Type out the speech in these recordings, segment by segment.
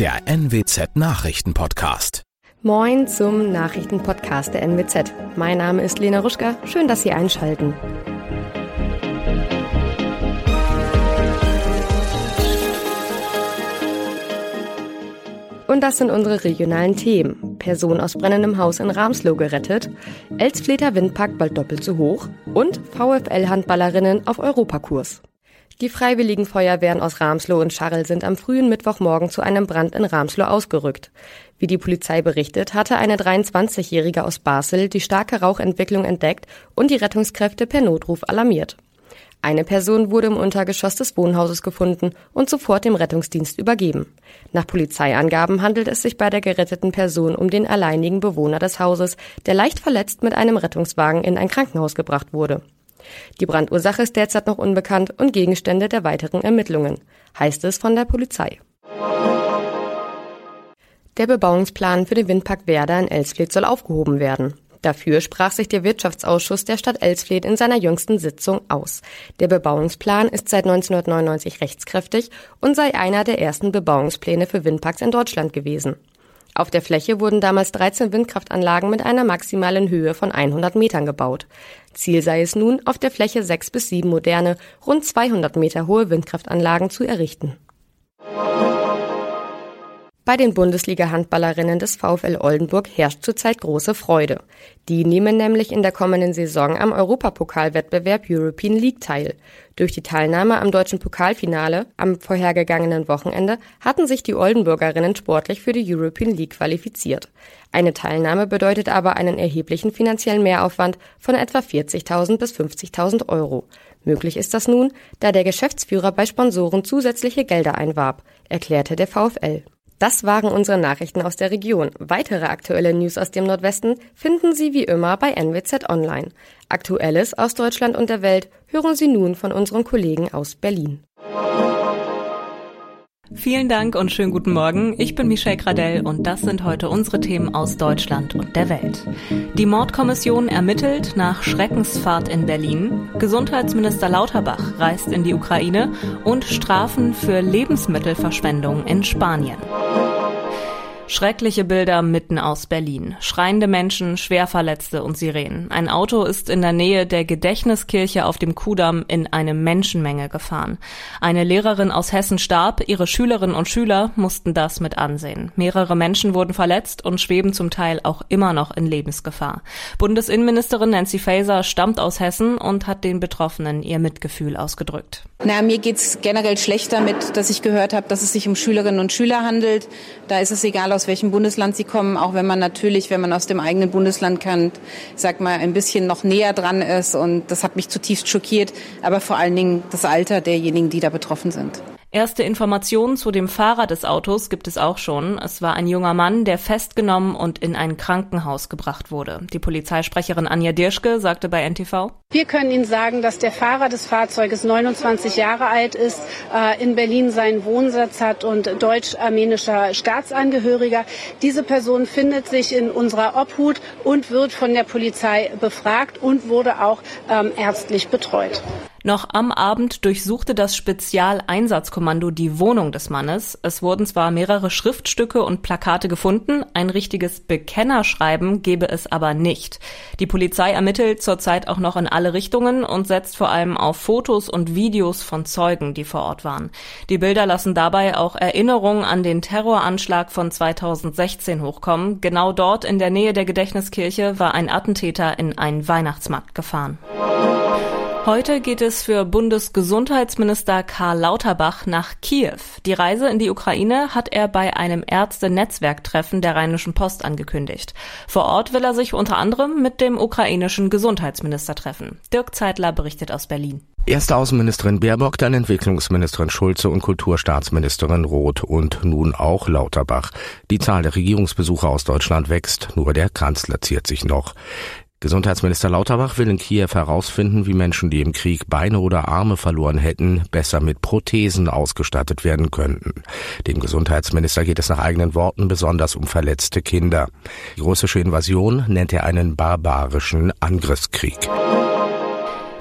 der NWZ Nachrichtenpodcast. Moin zum Nachrichtenpodcast der NWZ. Mein Name ist Lena Ruschka. Schön, dass Sie einschalten. Und das sind unsere regionalen Themen. Person aus brennendem Haus in Ramslow gerettet, Elsfleter Windpark bald doppelt so hoch und VfL-Handballerinnen auf Europakurs. Die Freiwilligen Feuerwehren aus Ramslow und Scharrel sind am frühen Mittwochmorgen zu einem Brand in Ramslow ausgerückt. Wie die Polizei berichtet, hatte eine 23-Jährige aus Basel die starke Rauchentwicklung entdeckt und die Rettungskräfte per Notruf alarmiert. Eine Person wurde im Untergeschoss des Wohnhauses gefunden und sofort dem Rettungsdienst übergeben. Nach Polizeiangaben handelt es sich bei der geretteten Person um den alleinigen Bewohner des Hauses, der leicht verletzt mit einem Rettungswagen in ein Krankenhaus gebracht wurde. Die Brandursache ist derzeit noch unbekannt und Gegenstände der weiteren Ermittlungen, heißt es von der Polizei. Der Bebauungsplan für den Windpark Werder in Elsfleth soll aufgehoben werden. Dafür sprach sich der Wirtschaftsausschuss der Stadt Elsfleth in seiner jüngsten Sitzung aus. Der Bebauungsplan ist seit 1999 rechtskräftig und sei einer der ersten Bebauungspläne für Windparks in Deutschland gewesen. Auf der Fläche wurden damals 13 Windkraftanlagen mit einer maximalen Höhe von 100 Metern gebaut. Ziel sei es nun, auf der Fläche sechs bis sieben moderne, rund 200 Meter hohe Windkraftanlagen zu errichten. Bei den Bundesliga-Handballerinnen des VfL Oldenburg herrscht zurzeit große Freude. Die nehmen nämlich in der kommenden Saison am Europapokalwettbewerb European League teil. Durch die Teilnahme am deutschen Pokalfinale am vorhergegangenen Wochenende hatten sich die Oldenburgerinnen sportlich für die European League qualifiziert. Eine Teilnahme bedeutet aber einen erheblichen finanziellen Mehraufwand von etwa 40.000 bis 50.000 Euro. Möglich ist das nun, da der Geschäftsführer bei Sponsoren zusätzliche Gelder einwarb, erklärte der VfL. Das waren unsere Nachrichten aus der Region. Weitere aktuelle News aus dem Nordwesten finden Sie wie immer bei NWZ Online. Aktuelles aus Deutschland und der Welt hören Sie nun von unseren Kollegen aus Berlin. Vielen Dank und schönen guten Morgen. Ich bin Michelle Gradell und das sind heute unsere Themen aus Deutschland und der Welt. Die Mordkommission ermittelt nach Schreckensfahrt in Berlin. Gesundheitsminister Lauterbach reist in die Ukraine und Strafen für Lebensmittelverschwendung in Spanien. Schreckliche Bilder mitten aus Berlin. Schreiende Menschen, Schwerverletzte und Sirenen. Ein Auto ist in der Nähe der Gedächtniskirche auf dem Kudamm in eine Menschenmenge gefahren. Eine Lehrerin aus Hessen starb, ihre Schülerinnen und Schüler mussten das mit ansehen. Mehrere Menschen wurden verletzt und schweben zum Teil auch immer noch in Lebensgefahr. Bundesinnenministerin Nancy Faeser stammt aus Hessen und hat den Betroffenen ihr Mitgefühl ausgedrückt. Na, mir geht's generell schlecht damit, dass ich gehört habe, dass es sich um Schülerinnen und Schüler handelt. Da ist es egal, aus welchem Bundesland sie kommen, auch wenn man natürlich, wenn man aus dem eigenen Bundesland kennt, sag mal, ein bisschen noch näher dran ist. Und das hat mich zutiefst schockiert, aber vor allen Dingen das Alter derjenigen, die da betroffen sind. Erste Informationen zu dem Fahrer des Autos gibt es auch schon. Es war ein junger Mann, der festgenommen und in ein Krankenhaus gebracht wurde. Die Polizeisprecherin Anja Dirschke sagte bei NTV. Wir können Ihnen sagen, dass der Fahrer des Fahrzeuges 29 Jahre alt ist, äh, in Berlin seinen Wohnsitz hat und deutsch-armenischer Staatsangehöriger. Diese Person findet sich in unserer Obhut und wird von der Polizei befragt und wurde auch ähm, ärztlich betreut. Noch am Abend durchsuchte das Spezialeinsatzkommando die Wohnung des Mannes. Es wurden zwar mehrere Schriftstücke und Plakate gefunden, ein richtiges Bekennerschreiben gebe es aber nicht. Die Polizei ermittelt zurzeit auch noch in alle Richtungen und setzt vor allem auf Fotos und Videos von Zeugen, die vor Ort waren. Die Bilder lassen dabei auch Erinnerungen an den Terroranschlag von 2016 hochkommen. Genau dort in der Nähe der Gedächtniskirche war ein Attentäter in einen Weihnachtsmarkt gefahren. Heute geht es für Bundesgesundheitsminister Karl Lauterbach nach Kiew. Die Reise in die Ukraine hat er bei einem Ärzte-Netzwerktreffen der Rheinischen Post angekündigt. Vor Ort will er sich unter anderem mit dem ukrainischen Gesundheitsminister treffen. Dirk Zeitler berichtet aus Berlin. Erste Außenministerin Baerbock, dann Entwicklungsministerin Schulze und Kulturstaatsministerin Roth und nun auch Lauterbach. Die Zahl der Regierungsbesucher aus Deutschland wächst, nur der Kanzler ziert sich noch. Gesundheitsminister Lauterbach will in Kiew herausfinden, wie Menschen, die im Krieg Beine oder Arme verloren hätten, besser mit Prothesen ausgestattet werden könnten. Dem Gesundheitsminister geht es nach eigenen Worten besonders um verletzte Kinder. Die russische Invasion nennt er einen barbarischen Angriffskrieg.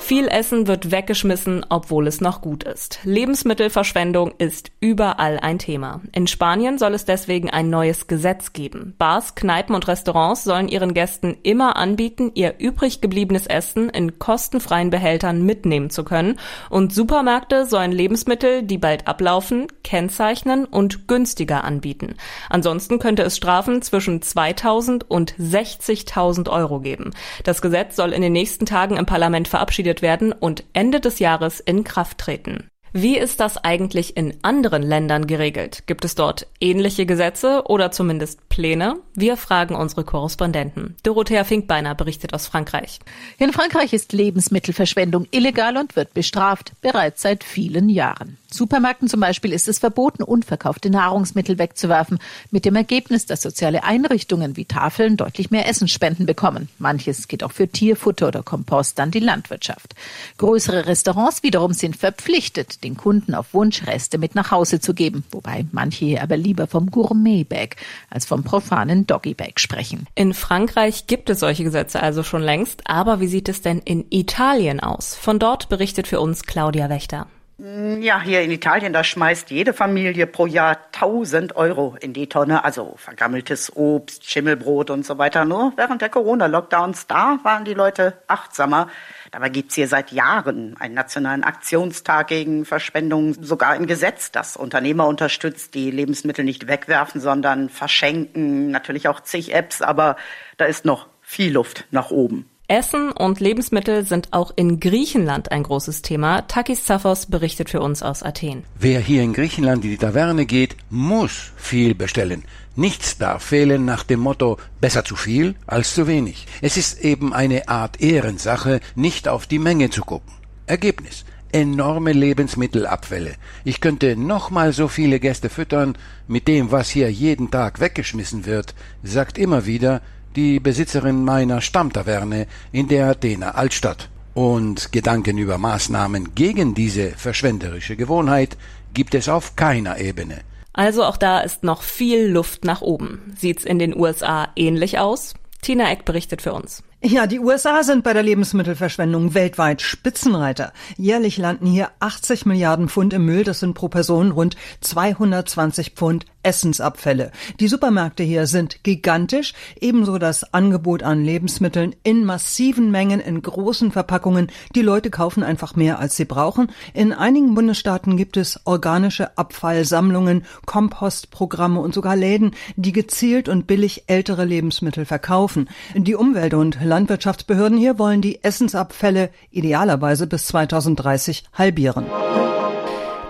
Viel Essen wird weggeschmissen, obwohl es noch gut ist. Lebensmittelverschwendung ist überall ein Thema. In Spanien soll es deswegen ein neues Gesetz geben. Bars, Kneipen und Restaurants sollen ihren Gästen immer anbieten, ihr übrig gebliebenes Essen in kostenfreien Behältern mitnehmen zu können. Und Supermärkte sollen Lebensmittel, die bald ablaufen, kennzeichnen und günstiger anbieten. Ansonsten könnte es Strafen zwischen 2000 und 60.000 Euro geben. Das Gesetz soll in den nächsten Tagen im Parlament verabschiedet werden und Ende des Jahres in Kraft treten. Wie ist das eigentlich in anderen Ländern geregelt? Gibt es dort ähnliche Gesetze oder zumindest Pläne? Wir fragen unsere Korrespondenten. Dorothea Finkbeiner berichtet aus Frankreich. In Frankreich ist Lebensmittelverschwendung illegal und wird bestraft, bereits seit vielen Jahren. Supermärkten zum Beispiel ist es verboten, unverkaufte Nahrungsmittel wegzuwerfen, mit dem Ergebnis, dass soziale Einrichtungen wie Tafeln deutlich mehr Essensspenden bekommen. Manches geht auch für Tierfutter oder Kompost an die Landwirtschaft. Größere Restaurants wiederum sind verpflichtet, den Kunden auf Wunsch Reste mit nach Hause zu geben, wobei manche hier aber lieber vom Gourmet-Bag als vom profanen Doggy-Bag sprechen. In Frankreich gibt es solche Gesetze also schon längst, aber wie sieht es denn in Italien aus? Von dort berichtet für uns Claudia Wächter. Mm, ja, hier in Italien, da schmeißt jede Familie pro Jahr 1000 Euro in die Tonne, also vergammeltes Obst, Schimmelbrot und so weiter. Nur während der Corona-Lockdowns, da waren die Leute achtsamer. Dabei gibt's hier seit Jahren einen nationalen Aktionstag gegen Verschwendung, sogar ein Gesetz, das Unternehmer unterstützt, die Lebensmittel nicht wegwerfen, sondern verschenken. Natürlich auch zig Apps, aber da ist noch viel Luft nach oben. Essen und Lebensmittel sind auch in Griechenland ein großes Thema. Takis Zaphos berichtet für uns aus Athen. Wer hier in Griechenland in die Taverne geht, muss viel bestellen. Nichts darf fehlen nach dem Motto besser zu viel als zu wenig. Es ist eben eine Art Ehrensache, nicht auf die Menge zu gucken. Ergebnis enorme Lebensmittelabfälle. Ich könnte noch mal so viele Gäste füttern mit dem, was hier jeden Tag weggeschmissen wird, sagt immer wieder die Besitzerin meiner Stammtaverne in der Athener Altstadt. Und Gedanken über Maßnahmen gegen diese verschwenderische Gewohnheit gibt es auf keiner Ebene. Also auch da ist noch viel Luft nach oben. Sieht's in den USA ähnlich aus? Tina Eck berichtet für uns. Ja, die USA sind bei der Lebensmittelverschwendung weltweit Spitzenreiter. Jährlich landen hier 80 Milliarden Pfund im Müll. Das sind pro Person rund 220 Pfund Essensabfälle. Die Supermärkte hier sind gigantisch, ebenso das Angebot an Lebensmitteln in massiven Mengen in großen Verpackungen. Die Leute kaufen einfach mehr, als sie brauchen. In einigen Bundesstaaten gibt es organische Abfallsammlungen, Kompostprogramme und sogar Läden, die gezielt und billig ältere Lebensmittel verkaufen. Die Umwelt- und Landwirtschaftsbehörden hier wollen die Essensabfälle idealerweise bis 2030 halbieren.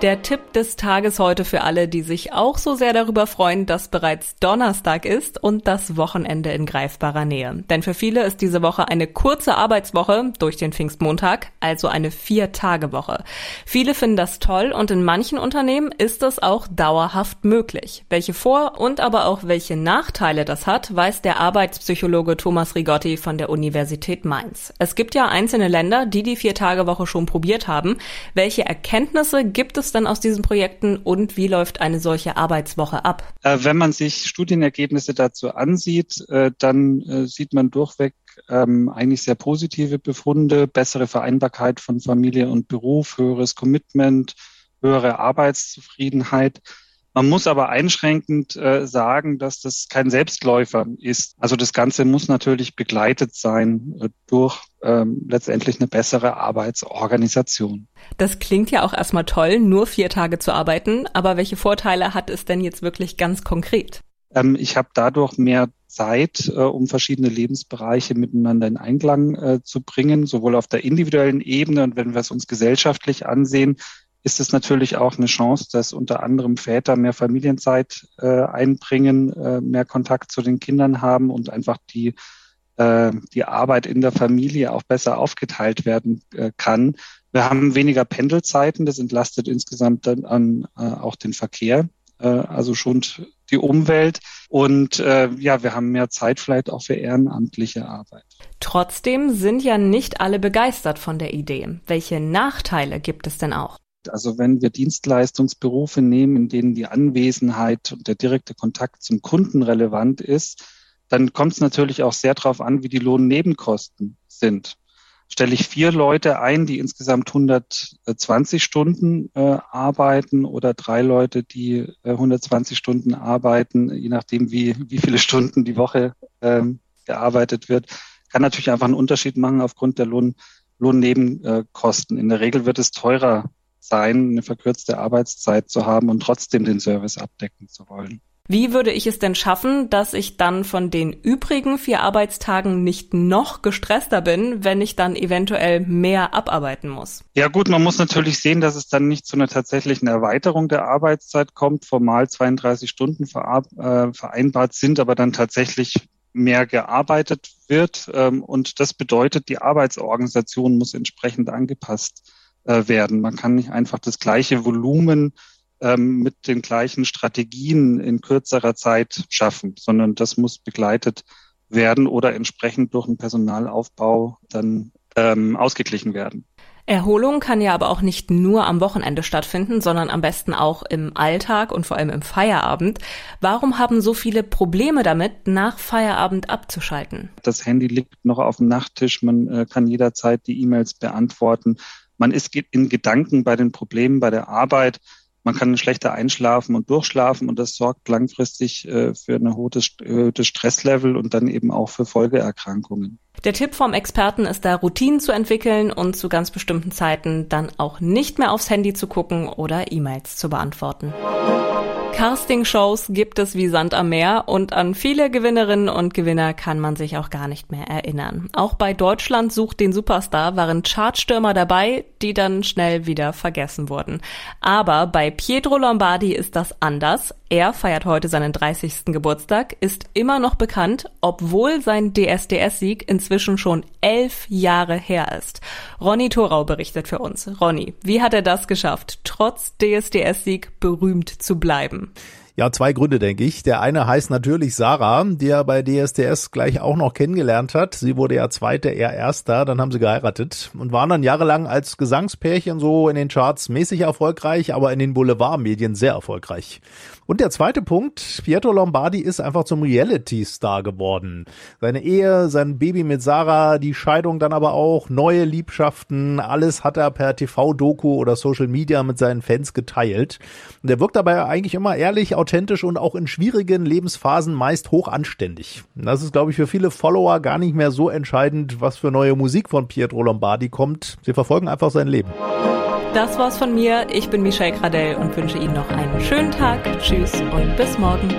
Der Tipp des Tages heute für alle, die sich auch so sehr darüber freuen, dass bereits Donnerstag ist und das Wochenende in greifbarer Nähe. Denn für viele ist diese Woche eine kurze Arbeitswoche durch den Pfingstmontag, also eine Vier-Tage-Woche. Viele finden das toll und in manchen Unternehmen ist es auch dauerhaft möglich. Welche Vor- und aber auch welche Nachteile das hat, weiß der Arbeitspsychologe Thomas Rigotti von der Universität Mainz. Es gibt ja einzelne Länder, die die Vier-Tage-Woche schon probiert haben. Welche Erkenntnisse gibt es es dann aus diesen Projekten und wie läuft eine solche Arbeitswoche ab? Äh, wenn man sich Studienergebnisse dazu ansieht, äh, dann äh, sieht man durchweg ähm, eigentlich sehr positive Befunde, bessere Vereinbarkeit von Familie und Beruf, höheres Commitment, höhere Arbeitszufriedenheit. Man muss aber einschränkend äh, sagen, dass das kein Selbstläufer ist. Also das Ganze muss natürlich begleitet sein äh, durch ähm, letztendlich eine bessere Arbeitsorganisation. Das klingt ja auch erstmal toll, nur vier Tage zu arbeiten. Aber welche Vorteile hat es denn jetzt wirklich ganz konkret? Ähm, ich habe dadurch mehr Zeit, äh, um verschiedene Lebensbereiche miteinander in Einklang äh, zu bringen, sowohl auf der individuellen Ebene und wenn wir es uns gesellschaftlich ansehen, ist es natürlich auch eine Chance, dass unter anderem Väter mehr Familienzeit äh, einbringen, äh, mehr Kontakt zu den Kindern haben und einfach die, äh, die Arbeit in der Familie auch besser aufgeteilt werden äh, kann. Wir haben weniger Pendelzeiten, das entlastet insgesamt dann an, äh, auch den Verkehr, äh, also schont die Umwelt. Und äh, ja, wir haben mehr Zeit vielleicht auch für ehrenamtliche Arbeit. Trotzdem sind ja nicht alle begeistert von der Idee. Welche Nachteile gibt es denn auch? Also wenn wir Dienstleistungsberufe nehmen, in denen die Anwesenheit und der direkte Kontakt zum Kunden relevant ist, dann kommt es natürlich auch sehr darauf an, wie die Lohnnebenkosten sind. stelle ich vier Leute ein, die insgesamt 120 Stunden äh, arbeiten oder drei Leute, die äh, 120 Stunden arbeiten, je nachdem, wie, wie viele Stunden die Woche ähm, gearbeitet wird, kann natürlich einfach einen Unterschied machen aufgrund der Lohn, Lohnnebenkosten. In der Regel wird es teurer sein, eine verkürzte Arbeitszeit zu haben und trotzdem den Service abdecken zu wollen. Wie würde ich es denn schaffen, dass ich dann von den übrigen vier Arbeitstagen nicht noch gestresster bin, wenn ich dann eventuell mehr abarbeiten muss? Ja gut, man muss natürlich sehen, dass es dann nicht zu einer tatsächlichen Erweiterung der Arbeitszeit kommt. Formal 32 Stunden äh, vereinbart sind, aber dann tatsächlich mehr gearbeitet wird. Ähm, und das bedeutet, die Arbeitsorganisation muss entsprechend angepasst äh, werden. Man kann nicht einfach das gleiche Volumen ähm, mit den gleichen Strategien in kürzerer Zeit schaffen, sondern das muss begleitet werden oder entsprechend durch einen Personalaufbau dann ähm, ausgeglichen werden. Erholung kann ja aber auch nicht nur am Wochenende stattfinden, sondern am besten auch im Alltag und vor allem im Feierabend. Warum haben so viele Probleme damit, nach Feierabend abzuschalten? Das Handy liegt noch auf dem Nachttisch, man äh, kann jederzeit die E-Mails beantworten. Man ist in Gedanken bei den Problemen bei der Arbeit man kann schlechter einschlafen und durchschlafen und das sorgt langfristig äh, für ein erhöhtes, erhöhtes Stresslevel und dann eben auch für Folgeerkrankungen. Der Tipp vom Experten ist da, Routinen zu entwickeln und zu ganz bestimmten Zeiten dann auch nicht mehr aufs Handy zu gucken oder E-Mails zu beantworten. Casting-Shows gibt es wie Sand am Meer und an viele Gewinnerinnen und Gewinner kann man sich auch gar nicht mehr erinnern. Auch bei Deutschland sucht den Superstar waren Chartstürmer dabei, die dann schnell wieder vergessen wurden. Aber bei Pietro Lombardi ist das anders. Er feiert heute seinen 30. Geburtstag, ist immer noch bekannt, obwohl sein DSDS-Sieg inzwischen schon elf Jahre her ist. Ronny Thorau berichtet für uns. Ronny, wie hat er das geschafft, trotz DSDS-Sieg berühmt zu bleiben? Ja, zwei Gründe, denke ich. Der eine heißt natürlich Sarah, die er bei DSDS gleich auch noch kennengelernt hat. Sie wurde ja Zweite, er Erster, dann haben sie geheiratet und waren dann jahrelang als Gesangspärchen so in den Charts mäßig erfolgreich, aber in den Boulevardmedien sehr erfolgreich. Und der zweite Punkt, Pietro Lombardi ist einfach zum Reality-Star geworden. Seine Ehe, sein Baby mit Sarah, die Scheidung dann aber auch, neue Liebschaften, alles hat er per TV-Doku oder Social Media mit seinen Fans geteilt. Und er wirkt dabei eigentlich immer ehrlich, authentisch und auch in schwierigen Lebensphasen meist hoch anständig. Das ist, glaube ich, für viele Follower gar nicht mehr so entscheidend, was für neue Musik von Pietro Lombardi kommt. Sie verfolgen einfach sein Leben. Das war's von mir. Ich bin Michelle Gradell und wünsche Ihnen noch einen schönen Tag. Tschüss und bis morgen.